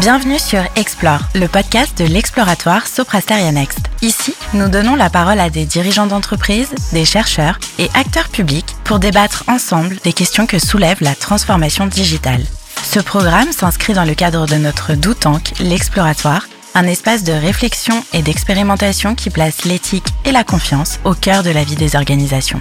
Bienvenue sur Explore, le podcast de l'exploratoire Soprasteria Next. Ici, nous donnons la parole à des dirigeants d'entreprise, des chercheurs et acteurs publics pour débattre ensemble des questions que soulève la transformation digitale. Ce programme s'inscrit dans le cadre de notre Doutank, l'exploratoire, un espace de réflexion et d'expérimentation qui place l'éthique et la confiance au cœur de la vie des organisations.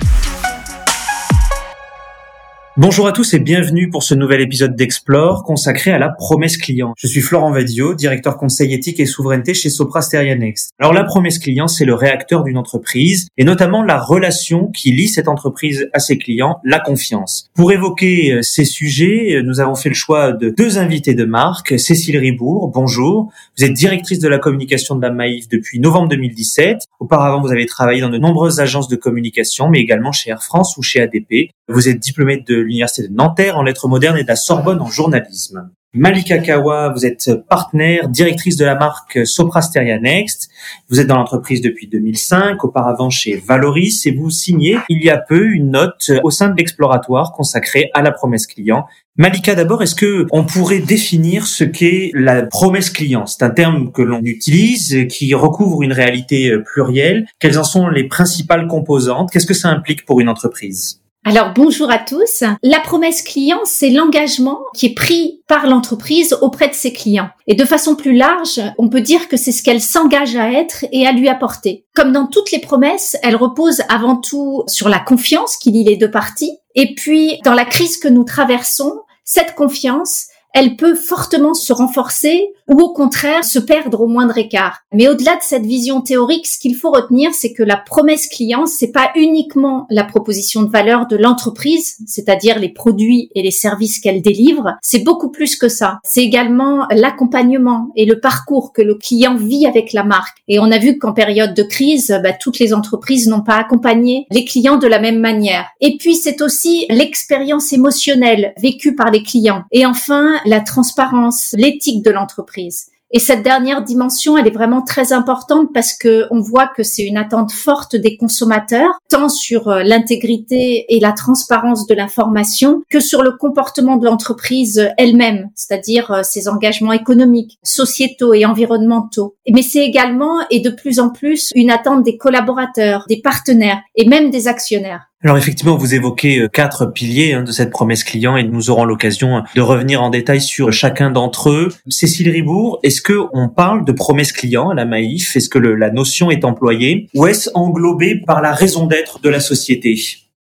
Bonjour à tous et bienvenue pour ce nouvel épisode d'Explore consacré à la promesse client. Je suis Florent Vadio, directeur conseil éthique et souveraineté chez Sopra Steria Next. Alors la promesse client, c'est le réacteur d'une entreprise et notamment la relation qui lie cette entreprise à ses clients, la confiance. Pour évoquer euh, ces sujets, euh, nous avons fait le choix de deux invités de marque. Cécile Ribourg, bonjour. Vous êtes directrice de la communication de la Maïf depuis novembre 2017. Auparavant, vous avez travaillé dans de nombreuses agences de communication, mais également chez Air France ou chez ADP. Vous êtes diplômée de l'Université de Nanterre en lettres modernes et de la Sorbonne en journalisme. Malika Kawa, vous êtes partenaire, directrice de la marque Soprasteria Next. Vous êtes dans l'entreprise depuis 2005, auparavant chez Valoris, et vous signez il y a peu une note au sein de l'exploratoire consacrée à la promesse client. Malika, d'abord, est-ce que on pourrait définir ce qu'est la promesse client? C'est un terme que l'on utilise, qui recouvre une réalité plurielle. Quelles en sont les principales composantes? Qu'est-ce que ça implique pour une entreprise? Alors bonjour à tous. La promesse client, c'est l'engagement qui est pris par l'entreprise auprès de ses clients. Et de façon plus large, on peut dire que c'est ce qu'elle s'engage à être et à lui apporter. Comme dans toutes les promesses, elle repose avant tout sur la confiance qui lie les deux parties. Et puis, dans la crise que nous traversons, cette confiance, elle peut fortement se renforcer ou au contraire se perdre au moindre écart. Mais au-delà de cette vision théorique, ce qu'il faut retenir, c'est que la promesse client, c'est pas uniquement la proposition de valeur de l'entreprise, c'est-à-dire les produits et les services qu'elle délivre, c'est beaucoup plus que ça. C'est également l'accompagnement et le parcours que le client vit avec la marque. Et on a vu qu'en période de crise, bah, toutes les entreprises n'ont pas accompagné les clients de la même manière. Et puis c'est aussi l'expérience émotionnelle vécue par les clients. Et enfin, la transparence, l'éthique de l'entreprise. Et cette dernière dimension, elle est vraiment très importante parce que on voit que c'est une attente forte des consommateurs, tant sur euh, l'intégrité et la transparence de l'information que sur le comportement de l'entreprise elle-même, c'est-à-dire euh, ses engagements économiques, sociétaux et environnementaux. Mais c'est également et de plus en plus une attente des collaborateurs, des partenaires et même des actionnaires. Alors effectivement, vous évoquez euh, quatre piliers hein, de cette promesse client et nous aurons l'occasion euh, de revenir en détail sur chacun d'entre eux. Cécile Ribourg, est-ce que on parle de promesse client à la Maïf Est-ce que la notion est employée? Ou est-ce englobé par la raison d'être de la société?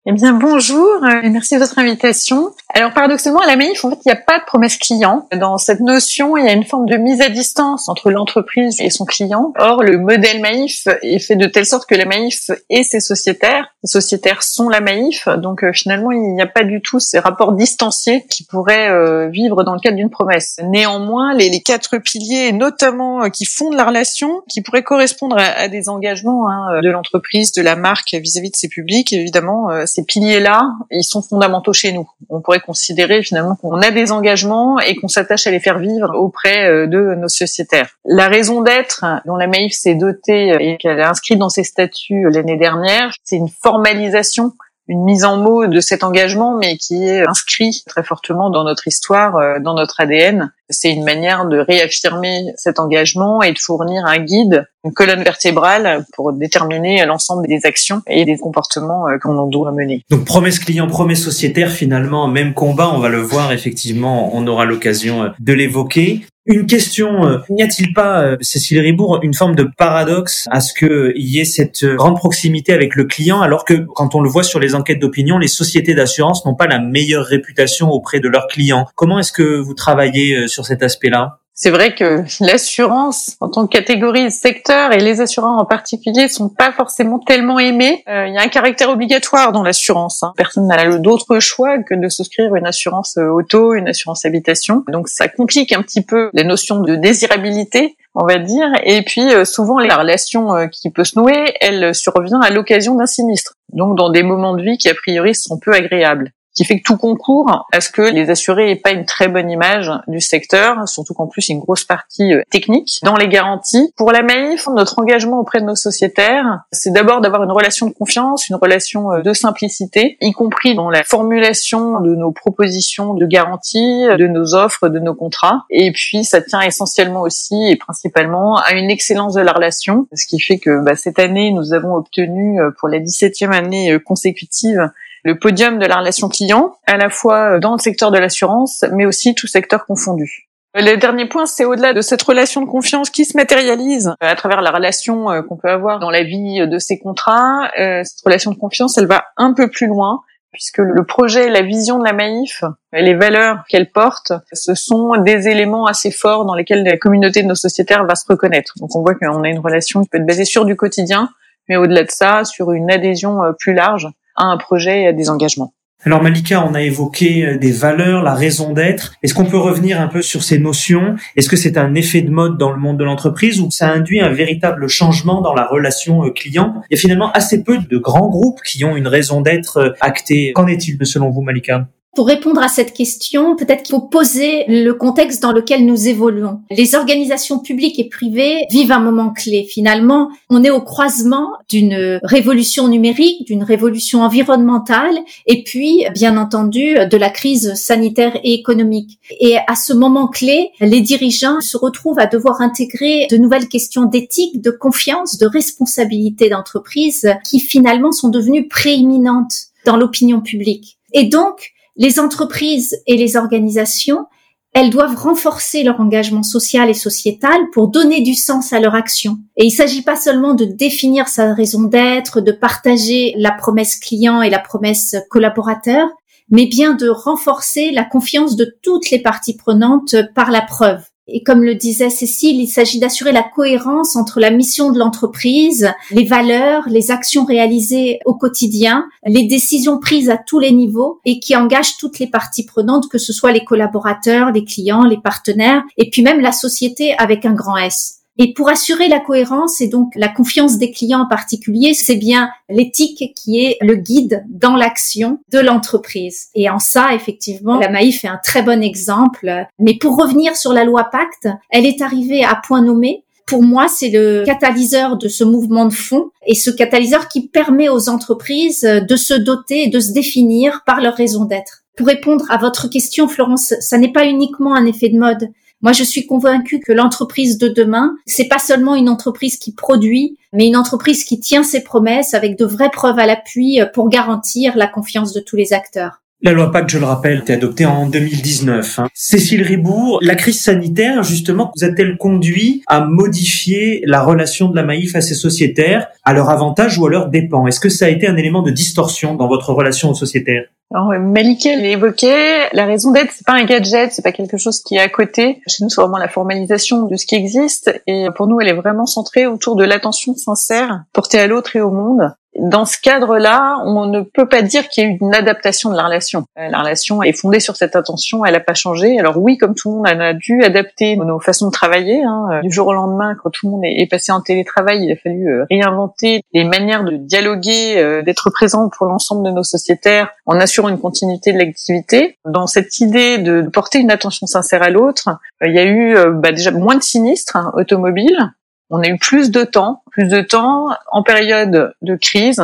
Eh bien, bonjour euh, et merci de votre invitation. Alors, paradoxalement, à la Maïf, en fait, il n'y a pas de promesse client. Dans cette notion, il y a une forme de mise à distance entre l'entreprise et son client. Or, le modèle Maïf est fait de telle sorte que la Maïf et ses sociétaires, les sociétaires sont la Maïf, donc euh, finalement, il n'y a pas du tout ces rapports distanciés qui pourraient euh, vivre dans le cadre d'une promesse. Néanmoins, les, quatre piliers, notamment qui fondent la relation, qui pourraient correspondre à, des engagements hein, de l'entreprise, de la marque vis-à-vis -vis de ses publics, évidemment, ces piliers-là, ils sont fondamentaux chez nous. On pourrait considérer finalement qu'on a des engagements et qu'on s'attache à les faire vivre auprès euh, de nos sociétaires. La raison d'être dont la Maïf s'est dotée et qu'elle a inscrite dans ses statuts l'année dernière, c'est une formalisation une mise en mots de cet engagement, mais qui est inscrit très fortement dans notre histoire, euh, dans notre ADN. C'est une manière de réaffirmer cet engagement et de fournir un guide, une colonne vertébrale pour déterminer l'ensemble des actions et des comportements euh, qu'on doit mener. Donc promesse client, promesse sociétaire, finalement, même combat, on va le voir effectivement, on aura l'occasion euh, de l'évoquer. Une question, euh, n'y a-t-il pas, euh, Cécile Ribourg, une forme de paradoxe à ce qu'il y ait cette grande proximité avec le client, alors que quand on le voit sur les enquêtes d'opinion, les sociétés d'assurance n'ont pas la meilleure réputation auprès de leurs clients? Comment est-ce que vous travaillez euh, sur cet aspect-là? C'est vrai que l'assurance en tant que catégorie secteur et les assureurs en particulier sont pas forcément tellement aimés. Euh, il y a un caractère obligatoire dans l'assurance. Hein. Personne n'a d'autre choix que de souscrire une assurance euh, auto, une assurance habitation. Donc ça complique un petit peu la notion de désirabilité on va dire. Et puis euh, souvent la relation qui peut se nouer, elle survient à l'occasion d'un sinistre. Donc dans des moments de vie qui a priori sont peu agréables. Qui fait que tout concourt à ce que les assurés aient pas une très bonne image du secteur, surtout qu'en plus une grosse partie euh, technique dans les garanties. Pour la Maïf, notre engagement auprès de nos sociétaires, c'est d'abord d'avoir une relation de confiance, une relation euh, de simplicité, y compris dans la formulation de nos propositions de garantie, de nos offres, de nos contrats. Et puis ça tient essentiellement aussi et principalement à une excellence de la relation, ce qui fait que bah, cette année nous avons obtenu euh, pour la 17e année consécutive le podium de la relation client, à la fois dans le secteur de l'assurance, mais aussi tout secteur confondu. Le dernier point, c'est au-delà de cette relation de confiance qui se matérialise à travers la relation euh, qu'on peut avoir dans la vie de ces contrats. Euh, cette relation de confiance, elle va un peu plus loin puisque le projet, la vision de la Maïf, les valeurs qu'elle porte, ce sont des éléments assez forts dans lesquels la communauté de nos sociétaires va se reconnaître. Donc on voit qu'on a une relation qui peut être basée sur du quotidien, mais au-delà de ça, sur une adhésion euh, plus large un projet et des engagements. Alors Malika, on a évoqué euh, des valeurs, la raison d'être. Est-ce qu'on peut revenir un peu sur ces notions? Est-ce que c'est un effet de mode dans le monde de l'entreprise ou ça induit un véritable changement dans la relation euh, client? Il y a finalement assez peu de grands groupes qui ont une raison d'être euh, actée. Qu'en est-il selon vous, Malika? Pour répondre à cette question, peut-être qu'il faut poser le contexte dans lequel nous évoluons. Les organisations publiques et privées vivent un moment clé. Finalement, on est au croisement d'une révolution numérique, d'une révolution environnementale et puis, bien entendu, de la crise sanitaire et économique. Et à ce moment clé, les dirigeants se retrouvent à devoir intégrer de nouvelles questions d'éthique, de confiance, de responsabilité d'entreprise qui finalement sont devenues prééminentes dans l'opinion publique. Et donc, les entreprises et les organisations, elles doivent renforcer leur engagement social et sociétal pour donner du sens à leur action. Et il ne s'agit pas seulement de définir sa raison d'être, de partager la promesse client et la promesse collaborateur, mais bien de renforcer la confiance de toutes les parties prenantes par la preuve. Et comme le disait Cécile, il s'agit d'assurer la cohérence entre la mission de l'entreprise, les valeurs, les actions réalisées au quotidien, les décisions prises à tous les niveaux et qui engagent toutes les parties prenantes, que ce soit les collaborateurs, les clients, les partenaires et puis même la société avec un grand S. Et pour assurer la cohérence et donc la confiance des clients en particulier, c'est bien l'éthique qui est le guide dans l'action de l'entreprise. Et en ça, effectivement, la Maïf est un très bon exemple. Mais pour revenir sur la loi Pacte, elle est arrivée à point nommé pour moi, c'est le catalyseur de ce mouvement de fond et ce catalyseur qui permet aux entreprises de se doter et de se définir par leur raison d'être. Pour répondre à votre question, Florence, ça n'est pas uniquement un effet de mode. Moi, je suis convaincue que l'entreprise de demain, c'est pas seulement une entreprise qui produit, mais une entreprise qui tient ses promesses avec de vraies preuves à l'appui pour garantir la confiance de tous les acteurs. La loi Pacte, je le rappelle, été adoptée en 2019. Hein. Cécile Ribourg, la crise sanitaire, justement, vous a-t-elle conduit à modifier la relation de la Maïf à ses sociétaires, à leur avantage ou à leur dépens? Est-ce que ça a été un élément de distorsion dans votre relation aux sociétaires? Alors, Malika l'évoquait, la raison d'être, c'est pas un gadget, c'est pas quelque chose qui est à côté. Chez nous, c'est vraiment la formalisation de ce qui existe. Et pour nous, elle est vraiment centrée autour de l'attention sincère portée à l'autre et au monde dans ce cadre-là, on ne peut pas dire qu'il y a eu une adaptation de la relation. Euh, la relation est fondée sur cette attention, elle n'a pas changé. Alors oui, comme tout le monde, on a dû adapter nos façons de travailler. Hein. Euh, du jour au lendemain, quand tout le monde est passé en télétravail, il a fallu euh, réinventer les manières de dialoguer, d'être présent pour l'ensemble de nos sociétaires en assurant une continuité de l'activité. Dans cette idée de porter une attention sincère à l'autre, il y a eu bah, déjà moins de sinistres hein, automobiles, on a eu plus de temps, plus de temps en période de crise.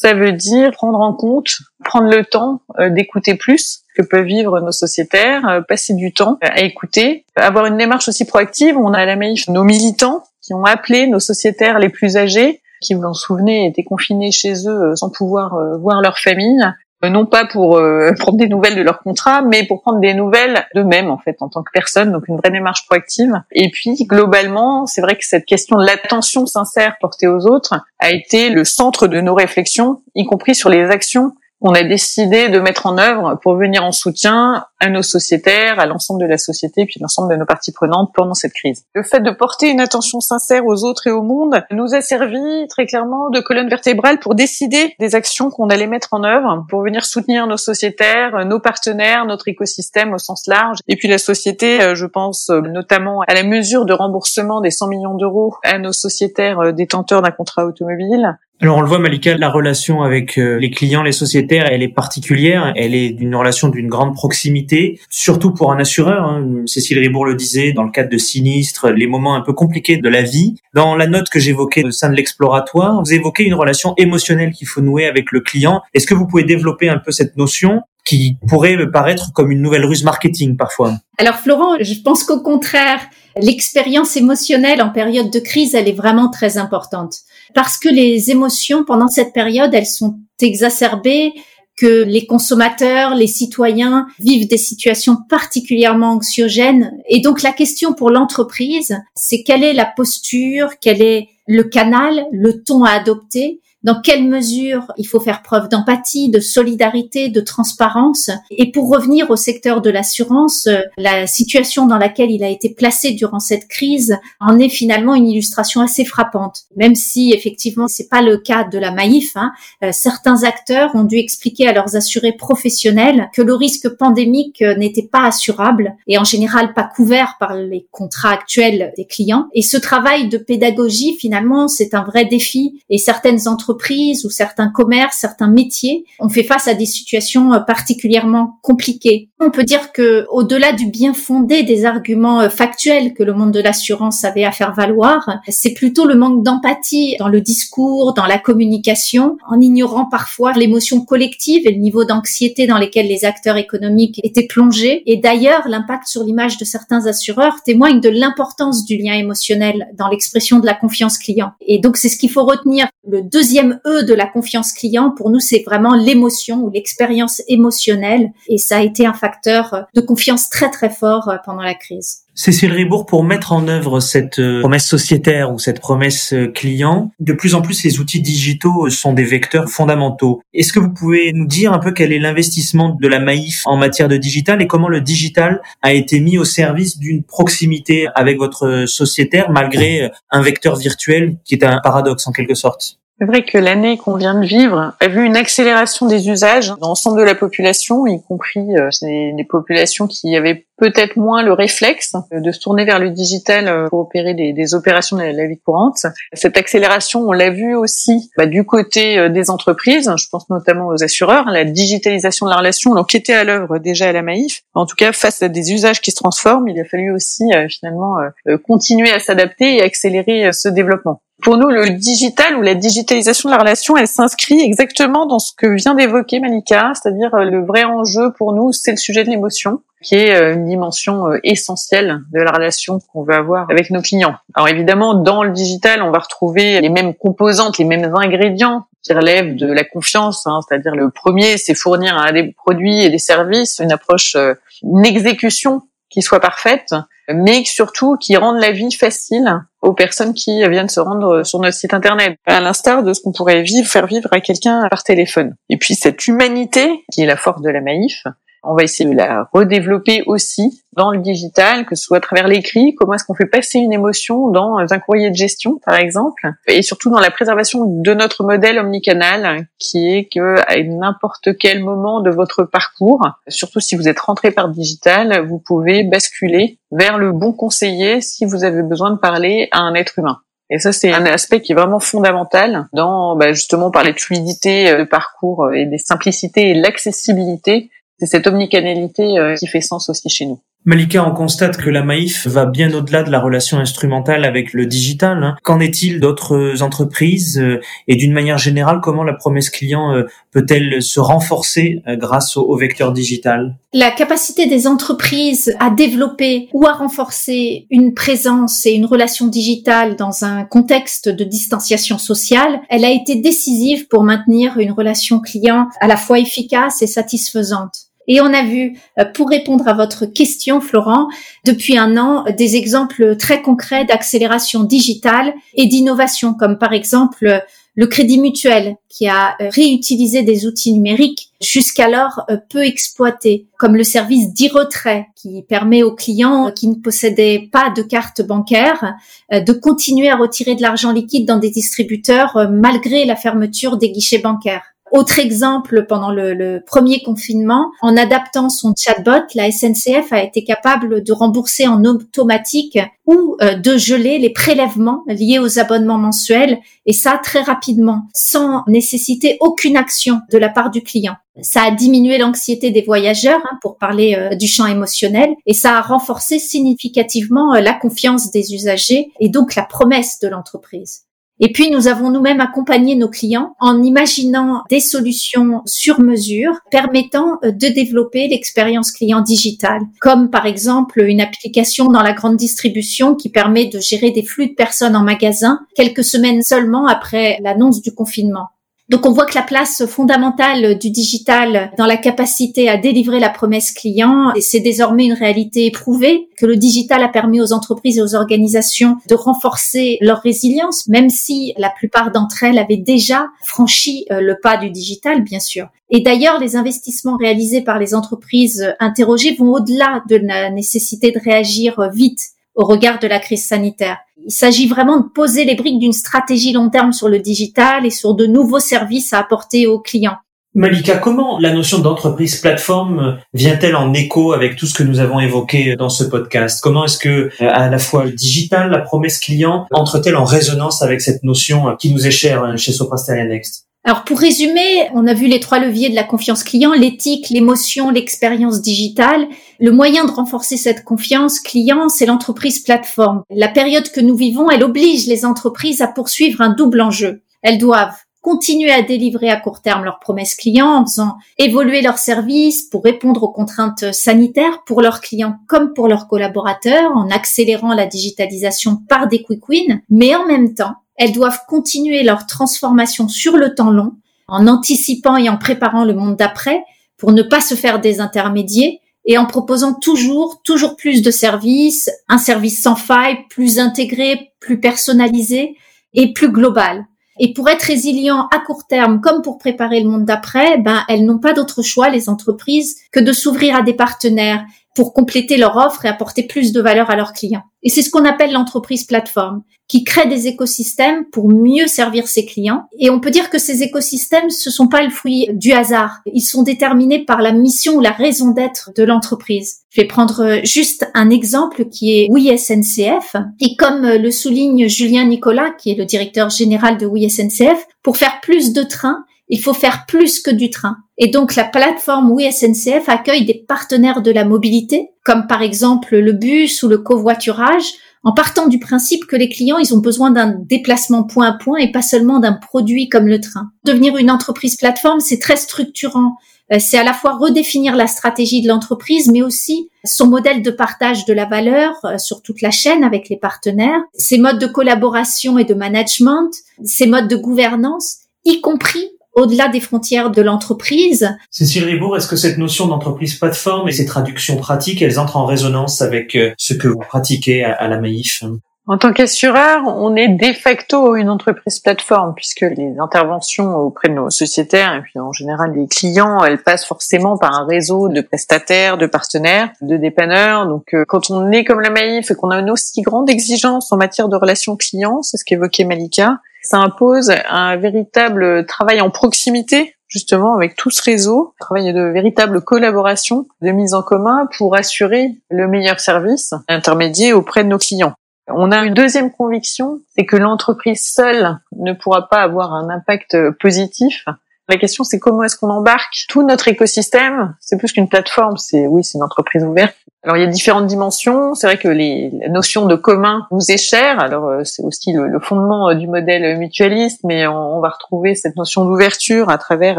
Ça veut dire prendre en compte, prendre le temps euh, d'écouter plus que peuvent vivre nos sociétaires, euh, passer du temps à écouter, avoir une démarche aussi proactive. On a à la Maïf nos militants qui ont appelé nos sociétaires les plus âgés, qui, vous en souvenez, étaient confinés chez eux euh, sans pouvoir voir leur famille, euh, non pas pour euh, prendre des nouvelles de leur contrat, mais pour prendre des nouvelles d'eux-mêmes en fait en tant que personne, donc une vraie démarche proactive. Et puis globalement, c'est vrai que cette question de l'attention sincère portée aux autres a été le centre de nos réflexions, y compris sur les actions qu'on a décidé de mettre en œuvre pour venir en soutien à nos sociétaires, à l'ensemble de la société, puis l'ensemble de nos parties prenantes pendant cette crise. Le fait de porter une attention sincère aux autres et au monde nous a servi très clairement de colonne vertébrale pour décider des actions qu'on allait mettre en œuvre pour venir soutenir nos sociétaires, nos partenaires, notre écosystème au sens large. Et puis la société, euh, je pense euh, notamment à la mesure de remboursement des 100 millions d'euros à nos sociétaires euh, détenteurs d'un contrat automobile, Alors on le voit Malika, la relation avec euh, les clients, les sociétaires, elle est particulière, elle est d'une relation d'une grande proximité, surtout pour un assureur. Hein. Cécile Ribourg le disait, dans le cadre de sinistres, les moments un peu compliqués de la vie. Dans la note que j'évoquais au sein de l'exploratoire, vous évoquez une relation émotionnelle qu'il faut nouer avec le client. Est-ce que vous pouvez développer un peu cette notion qui pourrait me paraître comme une nouvelle ruse marketing parfois? Alors Florent, je pense qu'au contraire, l'expérience émotionnelle en période de crise, elle est vraiment très importante. Parce que les émotions, pendant cette période, elles sont exacerbées, que les consommateurs, les citoyens vivent des situations particulièrement anxiogènes. Et donc la question pour l'entreprise, c'est quelle est la posture, quel est le canal, le ton à adopter dans quelle mesure il faut faire preuve d'empathie, de solidarité, de transparence. Et pour revenir au secteur de l'assurance, euh, la situation dans laquelle il a été placé durant cette crise en est finalement une illustration assez frappante. Même si effectivement c'est pas le cas de la Maïf, hein, euh, certains acteurs ont dû expliquer à leurs assurés professionnels que le risque pandémique euh, n'était pas assurable et en général pas couvert par les contrats actuels des clients. Et ce travail de pédagogie finalement c'est un vrai défi et certaines entreprises entreprises ou certains commerces, certains métiers ont fait face à des situations euh, particulièrement compliquées. On peut dire que au-delà du bien fondé des arguments euh, factuels que le monde de l'assurance avait à faire valoir, c'est plutôt le manque d'empathie dans le discours, dans la communication, en ignorant parfois l'émotion collective et le niveau d'anxiété dans lesquels les acteurs économiques étaient plongés. Et d'ailleurs, l'impact sur l'image de certains assureurs témoigne de l'importance du lien émotionnel dans l'expression de la confiance client. Et donc, c'est ce qu'il faut retenir. Le deuxième E de la confiance client, pour nous, c'est vraiment l'émotion ou l'expérience émotionnelle. Et ça a été un facteur de confiance très très fort euh, pendant la crise. Cécile Ribourg, pour mettre en œuvre cette euh, promesse sociétaire ou cette promesse euh, client, de plus en plus les outils digitaux sont des vecteurs fondamentaux. Est-ce que vous pouvez nous dire un peu quel est l'investissement de la Maïf en matière de digital et comment le digital a été mis au service d'une proximité avec votre sociétaire malgré un vecteur virtuel qui est un paradoxe en quelque sorte? C'est vrai que l'année qu'on vient de vivre a vu une accélération des usages dans l'ensemble de la population, y compris euh, des populations qui avaient peut-être moins le réflexe de se tourner vers le digital euh, pour opérer des, des opérations de la, vie courante. Cette accélération, on l'a vu aussi bah, du côté euh, des entreprises, je pense notamment aux assureurs, la digitalisation de la relation, donc qui était à l'œuvre déjà à la Maïf. En tout cas, face à des usages qui se transforment, il a fallu aussi finalement continuer à s'adapter et accélérer ce développement. Pour nous, le digital ou la digitalisation de la relation, elle s'inscrit exactement dans ce que vient d'évoquer Malika, c'est-à-dire euh, le vrai enjeu pour nous, c'est le sujet de l'émotion, qui est euh, une dimension euh, essentielle de la relation qu'on veut avoir avec nos clients. Alors évidemment, dans le digital, on va retrouver les mêmes composantes, les mêmes ingrédients qui relèvent de la confiance, hein, c'est-à-dire le premier, c'est fournir des produits et des services, une approche, une exécution qui soit parfaite, mais surtout qui rende la vie facile aux personnes qui viennent se rendre sur notre site internet, à l'instar de ce qu'on pourrait vivre, faire vivre à quelqu'un par téléphone. Et puis cette humanité, qui est la force de la Maïf, on va essayer de la redévelopper aussi dans le digital, que ce soit à travers l'écrit, comment est-ce qu'on fait passer une émotion dans un courrier de gestion, par exemple, et surtout dans la préservation de notre modèle omnicanal, qui est que à n'importe quel moment de votre parcours, surtout si vous êtes rentré par digital, vous pouvez basculer vers le bon conseiller si vous avez besoin de parler à un être humain. Et ça, c'est un aspect qui est vraiment fondamental dans, bah, justement, par les fluidités de parcours et des simplicités et l'accessibilité c'est cette omnicanalité euh, qui fait sens aussi chez nous. Malika, on constate que la Maïf va bien au-delà de la relation instrumentale avec le digital. Hein. Qu'en est-il d'autres entreprises euh, et d'une manière générale, comment la promesse client euh, peut-elle se renforcer grâce au, vecteur digital? La capacité des entreprises à développer ou à renforcer une présence et une relation digitale dans un contexte de distanciation sociale, elle a été décisive pour maintenir une relation client à la fois efficace et satisfaisante. Et on a vu, euh, pour répondre à votre question, Florent, depuis un an, des exemples très concrets d'accélération digitale et d'innovation, comme par exemple le Crédit Mutuel, qui a euh, réutilisé des outils numériques jusqu'alors euh, peu exploités, comme le service d'e-retrait, qui permet aux clients qui ne possédaient pas de carte bancaire de continuer à retirer de l'argent liquide dans des distributeurs malgré la fermeture des guichets bancaires. Autre exemple, pendant le, premier confinement, en adaptant son chatbot, la SNCF a été capable de rembourser en automatique ou euh, de geler les prélèvements liés aux abonnements mensuels, et ça très rapidement, sans nécessiter aucune action de la part du client. Ça a diminué l'anxiété des voyageurs, hein, pour parler euh, du champ émotionnel, et ça a renforcé significativement euh, la confiance des usagers et donc la promesse de l'entreprise. Et puis, nous avons nous-mêmes accompagné nos clients en imaginant des solutions sur mesure permettant euh, de développer l'expérience client digitale, comme par exemple une application dans la grande distribution qui permet de gérer des flux de personnes en magasin quelques semaines seulement après l'annonce du confinement. Donc on voit que la place fondamentale du digital dans la capacité à délivrer la promesse client, c'est désormais une réalité éprouvée, que le digital a permis aux entreprises et aux organisations de renforcer leur résilience, même si la plupart d'entre elles avaient déjà franchi euh, le pas du digital, bien sûr. Et d'ailleurs, les investissements réalisés par les entreprises interrogées vont au-delà de la nécessité de réagir vite au regard de la crise sanitaire. Il s'agit vraiment de poser les briques d'une stratégie long terme sur le digital et sur de nouveaux services à apporter aux clients. Malika, comment la notion d'entreprise plateforme vient-elle en écho avec tout ce que nous avons évoqué dans ce podcast? Comment est-ce que à la fois le digital, la promesse client entre-t-elle en résonance avec cette notion qui nous est chère chez Soprasteria Next? Alors pour résumer, on a vu les trois leviers de la confiance client, l'éthique, l'émotion, l'expérience digitale. Le moyen de renforcer cette confiance client, c'est l'entreprise plateforme. La période que nous vivons, elle oblige les entreprises à poursuivre un double enjeu. Elles doivent continuer à délivrer à court terme leurs promesses clients en faisant évoluer leurs services pour répondre aux contraintes sanitaires pour leurs clients comme pour leurs collaborateurs en accélérant la digitalisation par des quick wins, mais en même temps, elles doivent continuer leur transformation sur le temps long en anticipant et en préparant le monde d'après pour ne pas se faire des intermédiaires et en proposant toujours, toujours plus de services, un service sans faille, plus intégré, plus personnalisé et plus global. Et pour être résilient à court terme, comme pour préparer le monde d'après, ben, elles n'ont pas d'autre choix, les entreprises, que de s'ouvrir à des partenaires pour compléter leur offre et apporter plus de valeur à leurs clients. Et c'est ce qu'on appelle l'entreprise plateforme, qui crée des écosystèmes pour mieux servir ses clients. Et on peut dire que ces écosystèmes, ce sont pas le fruit du hasard. Ils sont déterminés par la mission ou la raison d'être de l'entreprise. Je vais prendre juste un exemple qui est Oui SNCF. Et comme le souligne Julien Nicolas, qui est le directeur général de Oui SNCF, pour faire plus de trains, il faut faire plus que du train. Et donc la plateforme Oui SNCF accueille des partenaires de la mobilité, comme par exemple le bus ou le covoiturage, en partant du principe que les clients, ils ont besoin d'un déplacement point à point et pas seulement d'un produit comme le train. Devenir une entreprise plateforme, c'est très structurant. Euh, c'est à la fois redéfinir la stratégie de l'entreprise, mais aussi son modèle de partage de la valeur euh, sur toute la chaîne avec les partenaires, ses modes de collaboration et de management, ses modes de gouvernance, y compris au-delà des frontières de l'entreprise. Cécile Ribourg, est-ce que cette notion d'entreprise plateforme et ses traductions pratiques, elles entrent en résonance avec euh, ce que vous pratiquez à la Maïf en tant qu'assureur, on est de facto une entreprise plateforme puisque les interventions auprès de nos sociétaires et puis en général les clients, elles passent forcément par un réseau de prestataires, de partenaires, de dépanneurs. Donc euh, quand on est comme la Maïf et qu'on a une aussi grande exigence en matière de relations clients, c'est ce qu'évoquait Malika, ça impose un véritable travail en proximité justement avec tout ce réseau, travail de véritable collaboration, de mise en commun pour assurer le meilleur service intermédiaire auprès de nos clients. On a une deuxième conviction, c'est que l'entreprise seule ne pourra pas avoir un impact positif la question, c'est comment est-ce qu'on embarque tout notre écosystème? C'est plus qu'une plateforme, c'est oui, c'est une entreprise ouverte. Alors il y a différentes dimensions. C'est vrai que les, la notion de commun nous est chère. Alors euh, c'est aussi le, fondement euh, du modèle mutualiste, mais on, va retrouver cette notion d'ouverture à travers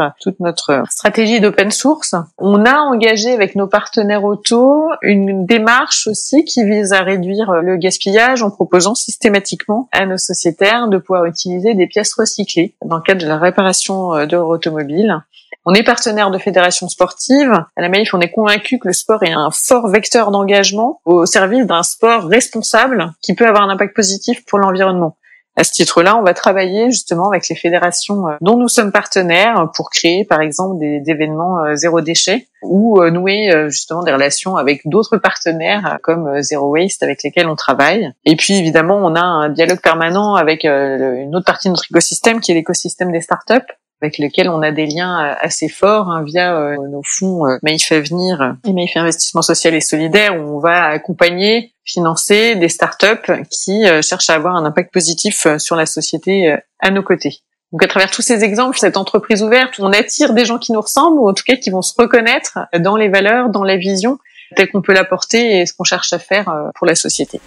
euh, toute notre stratégie d'open source. On a engagé avec nos partenaires auto une démarche aussi qui vise à réduire le gaspillage en proposant systématiquement à nos sociétaires de pouvoir utiliser des pièces recyclées dans le cadre de la réparation de automobile. On est partenaire de fédérations sportives. À la Maïf, on est convaincu que le sport est un fort vecteur d'engagement au service d'un sport responsable qui peut avoir un impact positif pour l'environnement. À ce titre-là, on va travailler justement avec les fédérations euh, dont nous sommes partenaires pour créer, par exemple, des, événements euh, zéro déchet ou euh, nouer justement des relations avec d'autres partenaires comme Zero Waste avec lesquels on travaille. Et puis évidemment, on a un dialogue permanent avec une autre partie de notre écosystème qui est l'écosystème des startups avec lesquels on a des liens assez forts hein, via nos fonds Maïf Avenir et Maïf Investissement Social et Solidaire, où on va accompagner, financer des startups qui cherchent à avoir un impact positif sur la société à nos côtés. Donc à travers tous ces exemples, cette entreprise ouverte, on attire des gens qui nous ressemblent ou en tout cas qui vont se reconnaître dans les valeurs, dans la vision telle qu'on peut l'apporter et ce qu'on cherche à faire euh, pour la société.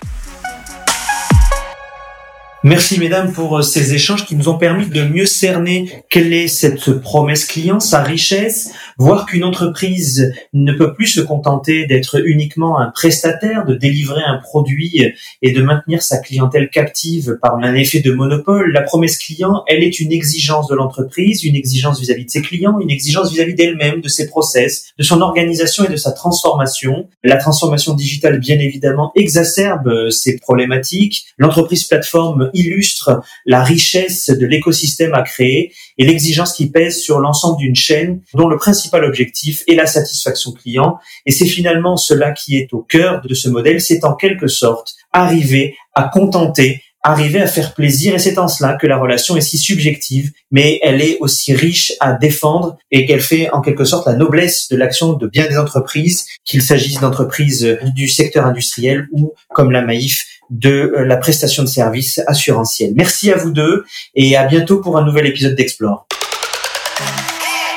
Merci mesdames pour euh, ces échanges qui nous ont permis de mieux cerner quelle est cette promesse client, sa richesse, voir qu'une entreprise ne peut plus se contenter d'être uniquement un prestataire, de délivrer un produit et de maintenir sa clientèle captive par un effet de monopole. La promesse client, elle est une exigence de l'entreprise, une exigence vis-à-vis de ses clients, une exigence vis-à-vis d'elle-même, de ses process, de son organisation et de sa transformation. La transformation digitale, bien évidemment, exacerbe euh, ces problématiques. L'entreprise plateforme illustre la richesse de l'écosystème à créer et l'exigence qui pèse sur l'ensemble d'une chaîne dont le principal objectif est la satisfaction client. Et c'est finalement cela qui est au cœur de ce modèle, c'est en quelque sorte arriver à contenter arriver à faire plaisir et c'est en cela que la relation est si subjective, mais elle est aussi riche à défendre et qu'elle fait en quelque sorte la noblesse de l'action de bien des entreprises, qu'il s'agisse d'entreprises du secteur industriel ou comme la Maïf de euh, la prestation de services assurantiels. Merci à vous deux et à bientôt pour un nouvel épisode d'Explore.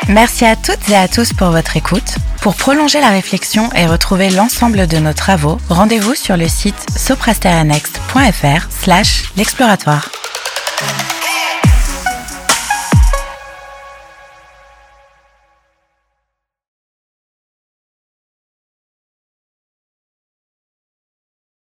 Merci à toutes et à tous pour votre écoute. Pour prolonger la réflexion et retrouver l'ensemble de nos travaux, rendez-vous sur le site soprasterianext.fr slash l'exploratoire.